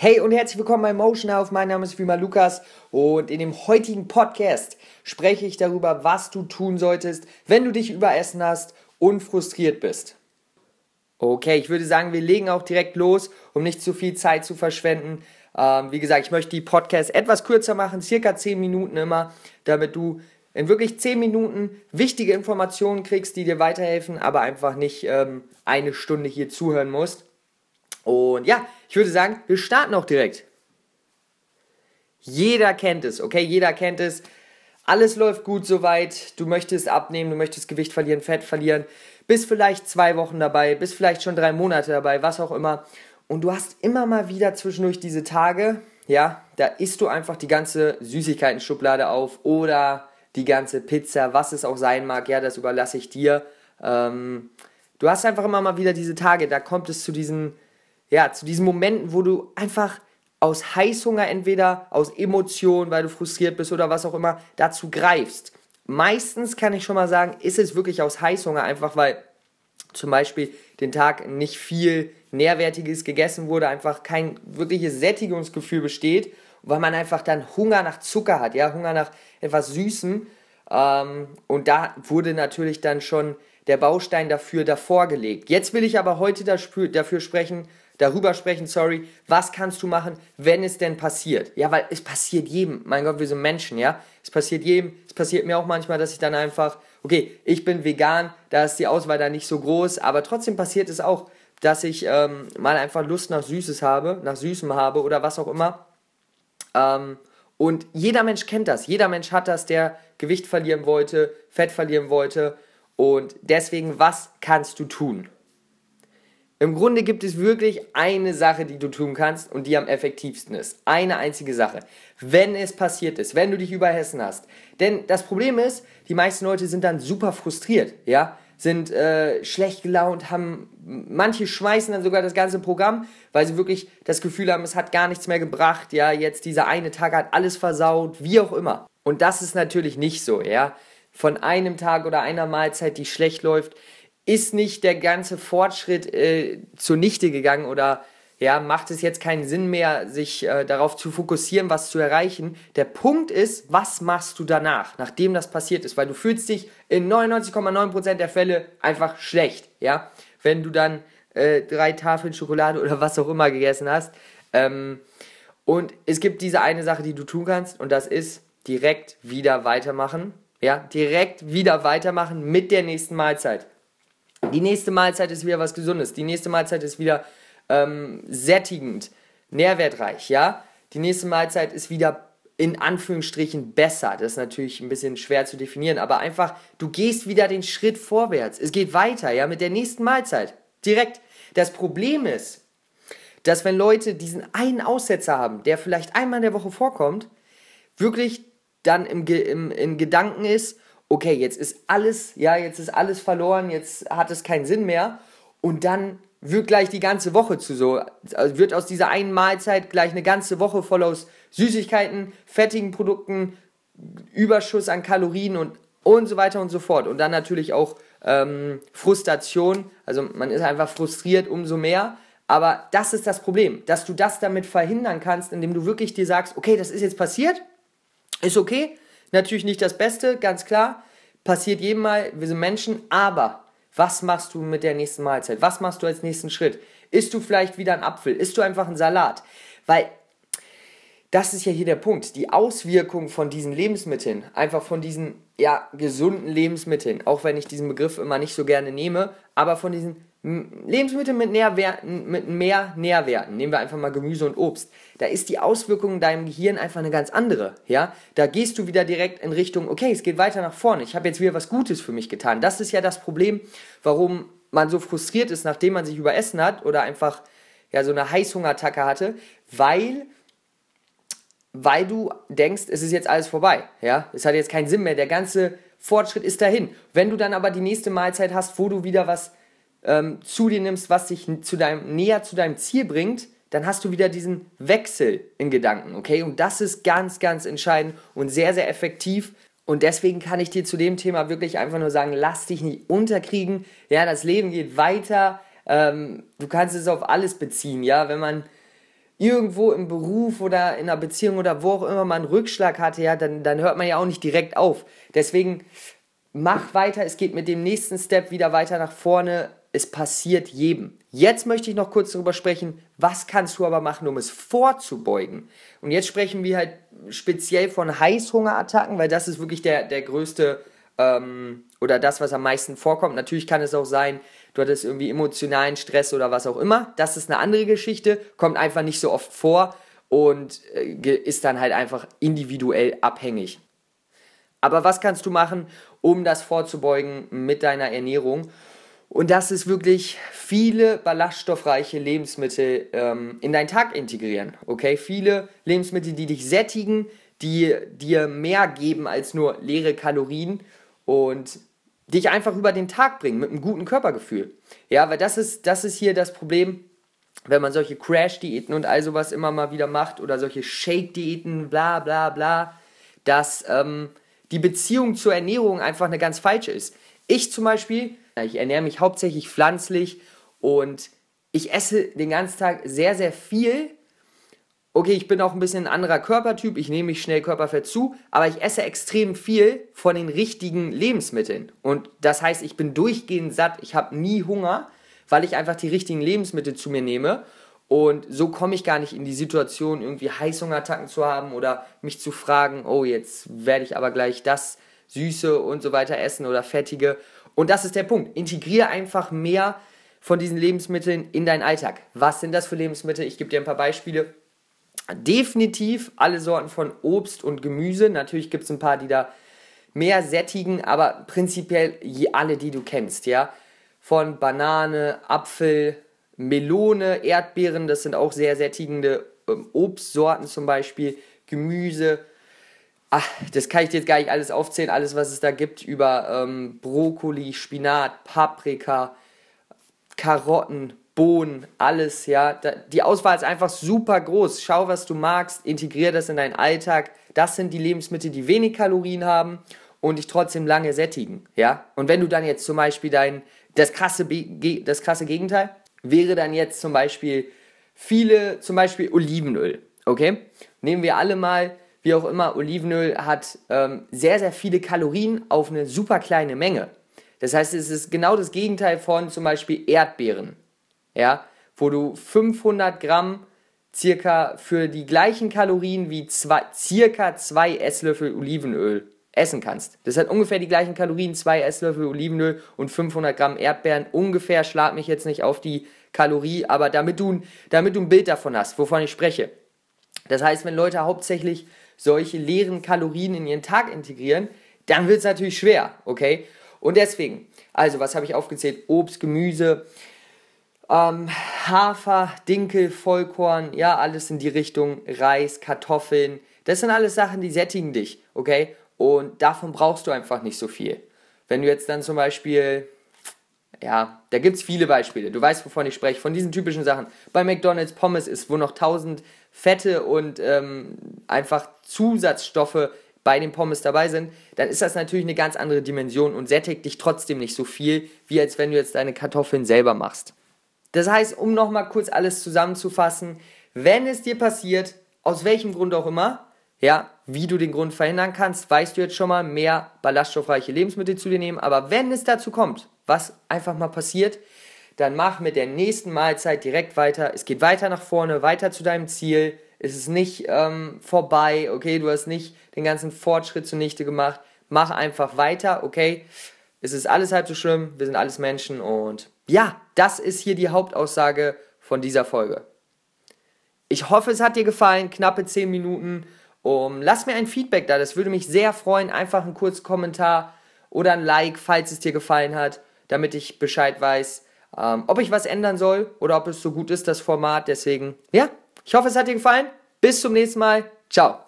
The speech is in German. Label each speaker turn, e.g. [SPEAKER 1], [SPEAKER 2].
[SPEAKER 1] Hey und herzlich willkommen bei Motion Health. Mein Name ist Vima Lukas und in dem heutigen Podcast spreche ich darüber, was du tun solltest, wenn du dich überessen hast und frustriert bist. Okay, ich würde sagen, wir legen auch direkt los, um nicht zu viel Zeit zu verschwenden. Ähm, wie gesagt, ich möchte die Podcasts etwas kürzer machen, circa 10 Minuten immer, damit du in wirklich 10 Minuten wichtige Informationen kriegst, die dir weiterhelfen, aber einfach nicht ähm, eine Stunde hier zuhören musst. Und ja, ich würde sagen, wir starten auch direkt. Jeder kennt es, okay? Jeder kennt es. Alles läuft gut soweit. Du möchtest abnehmen, du möchtest Gewicht verlieren, Fett verlieren. Bist vielleicht zwei Wochen dabei, bist vielleicht schon drei Monate dabei, was auch immer. Und du hast immer mal wieder zwischendurch diese Tage, ja, da isst du einfach die ganze Süßigkeiten-Schublade auf oder die ganze Pizza, was es auch sein mag, ja, das überlasse ich dir. Ähm, du hast einfach immer mal wieder diese Tage, da kommt es zu diesen ja, zu diesen Momenten, wo du einfach aus Heißhunger entweder, aus Emotionen, weil du frustriert bist oder was auch immer, dazu greifst. Meistens kann ich schon mal sagen, ist es wirklich aus Heißhunger, einfach weil zum Beispiel den Tag nicht viel Nährwertiges gegessen wurde, einfach kein wirkliches Sättigungsgefühl besteht, weil man einfach dann Hunger nach Zucker hat, ja, Hunger nach etwas Süßem. Ähm, und da wurde natürlich dann schon der Baustein dafür davor gelegt. Jetzt will ich aber heute dafür sprechen, darüber sprechen, sorry, was kannst du machen, wenn es denn passiert? Ja, weil es passiert jedem. Mein Gott, wir sind Menschen, ja. Es passiert jedem. Es passiert mir auch manchmal, dass ich dann einfach, okay, ich bin vegan, da ist die Auswahl dann nicht so groß, aber trotzdem passiert es auch, dass ich ähm, mal einfach Lust nach Süßes habe, nach Süßem habe oder was auch immer. Ähm, und jeder Mensch kennt das. Jeder Mensch hat das, der Gewicht verlieren wollte, Fett verlieren wollte. Und deswegen, was kannst du tun? Im Grunde gibt es wirklich eine Sache, die du tun kannst und die am effektivsten ist. Eine einzige Sache. Wenn es passiert ist, wenn du dich überhessen hast. Denn das Problem ist, die meisten Leute sind dann super frustriert, ja, sind äh, schlecht gelaunt, haben manche schmeißen dann sogar das ganze Programm, weil sie wirklich das Gefühl haben, es hat gar nichts mehr gebracht, ja, jetzt dieser eine Tag hat alles versaut, wie auch immer. Und das ist natürlich nicht so, ja. Von einem Tag oder einer Mahlzeit, die schlecht läuft, ist nicht der ganze Fortschritt äh, zunichte gegangen oder ja, macht es jetzt keinen Sinn mehr, sich äh, darauf zu fokussieren, was zu erreichen. Der Punkt ist, was machst du danach, nachdem das passiert ist? Weil du fühlst dich in 99,9% der Fälle einfach schlecht, ja. Wenn du dann äh, drei Tafeln Schokolade oder was auch immer gegessen hast. Ähm, und es gibt diese eine Sache, die du tun kannst, und das ist direkt wieder weitermachen. Ja, direkt wieder weitermachen mit der nächsten Mahlzeit. Die nächste Mahlzeit ist wieder was Gesundes. Die nächste Mahlzeit ist wieder ähm, sättigend, nährwertreich, ja. Die nächste Mahlzeit ist wieder in Anführungsstrichen besser. Das ist natürlich ein bisschen schwer zu definieren, aber einfach, du gehst wieder den Schritt vorwärts. Es geht weiter, ja, mit der nächsten Mahlzeit. Direkt. Das Problem ist, dass wenn Leute diesen einen Aussetzer haben, der vielleicht einmal in der Woche vorkommt, wirklich dann im, im, in Gedanken ist, okay, jetzt ist alles, ja, jetzt ist alles verloren, jetzt hat es keinen Sinn mehr. Und dann wird gleich die ganze Woche zu so, also wird aus dieser einen Mahlzeit gleich eine ganze Woche voll aus Süßigkeiten, fettigen Produkten, Überschuss an Kalorien und, und so weiter und so fort. Und dann natürlich auch ähm, Frustration, also man ist einfach frustriert umso mehr. Aber das ist das Problem, dass du das damit verhindern kannst, indem du wirklich dir sagst, okay, das ist jetzt passiert, ist okay, Natürlich nicht das Beste, ganz klar. Passiert jedem Mal, wir sind Menschen, aber was machst du mit der nächsten Mahlzeit? Was machst du als nächsten Schritt? Isst du vielleicht wieder einen Apfel? Isst du einfach einen Salat? Weil das ist ja hier der Punkt. Die Auswirkung von diesen Lebensmitteln, einfach von diesen ja, gesunden Lebensmitteln, auch wenn ich diesen Begriff immer nicht so gerne nehme, aber von diesen Lebensmittel mit, Nährwerten, mit mehr Nährwerten, nehmen wir einfach mal Gemüse und Obst, da ist die Auswirkung in deinem Gehirn einfach eine ganz andere. Ja? Da gehst du wieder direkt in Richtung, okay, es geht weiter nach vorne, ich habe jetzt wieder was Gutes für mich getan. Das ist ja das Problem, warum man so frustriert ist, nachdem man sich überessen hat oder einfach ja, so eine Heißhungerattacke hatte, weil, weil du denkst, es ist jetzt alles vorbei. Ja? Es hat jetzt keinen Sinn mehr, der ganze Fortschritt ist dahin. Wenn du dann aber die nächste Mahlzeit hast, wo du wieder was ähm, zu dir nimmst, was dich zu deinem, näher zu deinem Ziel bringt, dann hast du wieder diesen Wechsel in Gedanken, okay? Und das ist ganz, ganz entscheidend und sehr, sehr effektiv. Und deswegen kann ich dir zu dem Thema wirklich einfach nur sagen, lass dich nicht unterkriegen. Ja, das Leben geht weiter. Ähm, du kannst es auf alles beziehen, ja? Wenn man irgendwo im Beruf oder in einer Beziehung oder wo auch immer man einen Rückschlag hatte, ja, dann, dann hört man ja auch nicht direkt auf. Deswegen mach weiter, es geht mit dem nächsten Step wieder weiter nach vorne. Es passiert jedem. Jetzt möchte ich noch kurz darüber sprechen, was kannst du aber machen, um es vorzubeugen. Und jetzt sprechen wir halt speziell von Heißhungerattacken, weil das ist wirklich der, der größte ähm, oder das, was am meisten vorkommt. Natürlich kann es auch sein, du hattest irgendwie emotionalen Stress oder was auch immer. Das ist eine andere Geschichte, kommt einfach nicht so oft vor und äh, ist dann halt einfach individuell abhängig. Aber was kannst du machen, um das vorzubeugen mit deiner Ernährung? Und das ist wirklich viele ballaststoffreiche Lebensmittel ähm, in deinen Tag integrieren. Okay, viele Lebensmittel, die dich sättigen, die dir mehr geben als nur leere Kalorien und dich einfach über den Tag bringen mit einem guten Körpergefühl. Ja, weil das ist, das ist hier das Problem, wenn man solche Crash-Diäten und all sowas immer mal wieder macht oder solche Shake-Diäten, bla bla bla, dass ähm, die Beziehung zur Ernährung einfach eine ganz falsche ist. Ich zum Beispiel, ich ernähre mich hauptsächlich pflanzlich und ich esse den ganzen Tag sehr, sehr viel okay, ich bin auch ein bisschen ein anderer Körpertyp, ich nehme mich schnell Körperfett zu, aber ich esse extrem viel von den richtigen Lebensmitteln. Und das heißt, ich bin durchgehend satt, ich habe nie Hunger, weil ich einfach die richtigen Lebensmittel zu mir nehme. Und so komme ich gar nicht in die Situation, irgendwie Heißhungerattacken zu haben oder mich zu fragen, oh, jetzt werde ich aber gleich das Süße und so weiter essen oder Fettige. Und das ist der Punkt. Integriere einfach mehr von diesen Lebensmitteln in deinen Alltag. Was sind das für Lebensmittel? Ich gebe dir ein paar Beispiele definitiv alle Sorten von Obst und Gemüse. Natürlich gibt es ein paar, die da mehr sättigen, aber prinzipiell alle, die du kennst, ja. Von Banane, Apfel, Melone, Erdbeeren, das sind auch sehr sättigende ähm, Obstsorten zum Beispiel, Gemüse. Ach, das kann ich dir jetzt gar nicht alles aufzählen, alles was es da gibt über ähm, Brokkoli, Spinat, Paprika, Karotten, Bohnen, alles, ja. Die Auswahl ist einfach super groß. Schau, was du magst, integrier das in deinen Alltag. Das sind die Lebensmittel, die wenig Kalorien haben und dich trotzdem lange sättigen, ja. Und wenn du dann jetzt zum Beispiel dein, das krasse, das krasse Gegenteil wäre dann jetzt zum Beispiel viele, zum Beispiel Olivenöl, okay? Nehmen wir alle mal, wie auch immer, Olivenöl hat ähm, sehr, sehr viele Kalorien auf eine super kleine Menge. Das heißt, es ist genau das Gegenteil von zum Beispiel Erdbeeren ja, wo du 500 Gramm circa für die gleichen Kalorien wie zwei, circa zwei Esslöffel Olivenöl essen kannst. Das hat ungefähr die gleichen Kalorien, zwei Esslöffel Olivenöl und 500 Gramm Erdbeeren. Ungefähr, schlag mich jetzt nicht auf die Kalorie, aber damit du, damit du ein Bild davon hast, wovon ich spreche. Das heißt, wenn Leute hauptsächlich solche leeren Kalorien in ihren Tag integrieren, dann wird es natürlich schwer, okay? Und deswegen, also was habe ich aufgezählt? Obst, Gemüse, ähm, Hafer, Dinkel, Vollkorn, ja, alles in die Richtung, Reis, Kartoffeln. Das sind alles Sachen, die sättigen dich, okay? Und davon brauchst du einfach nicht so viel. Wenn du jetzt dann zum Beispiel, ja, da gibt es viele Beispiele, du weißt, wovon ich spreche, von diesen typischen Sachen. Bei McDonalds Pommes ist, wo noch tausend Fette und ähm, einfach Zusatzstoffe bei den Pommes dabei sind, dann ist das natürlich eine ganz andere Dimension und sättigt dich trotzdem nicht so viel, wie als wenn du jetzt deine Kartoffeln selber machst. Das heißt, um nochmal kurz alles zusammenzufassen, wenn es dir passiert, aus welchem Grund auch immer, ja, wie du den Grund verhindern kannst, weißt du jetzt schon mal, mehr ballaststoffreiche Lebensmittel zu dir nehmen. Aber wenn es dazu kommt, was einfach mal passiert, dann mach mit der nächsten Mahlzeit direkt weiter. Es geht weiter nach vorne, weiter zu deinem Ziel. Es ist nicht ähm, vorbei, okay? Du hast nicht den ganzen Fortschritt zunichte gemacht. Mach einfach weiter, okay? Es ist alles halb so schlimm. Wir sind alles Menschen und ja, das ist hier die Hauptaussage von dieser Folge. Ich hoffe, es hat dir gefallen. Knappe 10 Minuten. Um, lass mir ein Feedback da, das würde mich sehr freuen. Einfach einen kurzen Kommentar oder ein Like, falls es dir gefallen hat, damit ich Bescheid weiß, ähm, ob ich was ändern soll oder ob es so gut ist, das Format. Deswegen, ja, ich hoffe, es hat dir gefallen. Bis zum nächsten Mal. Ciao.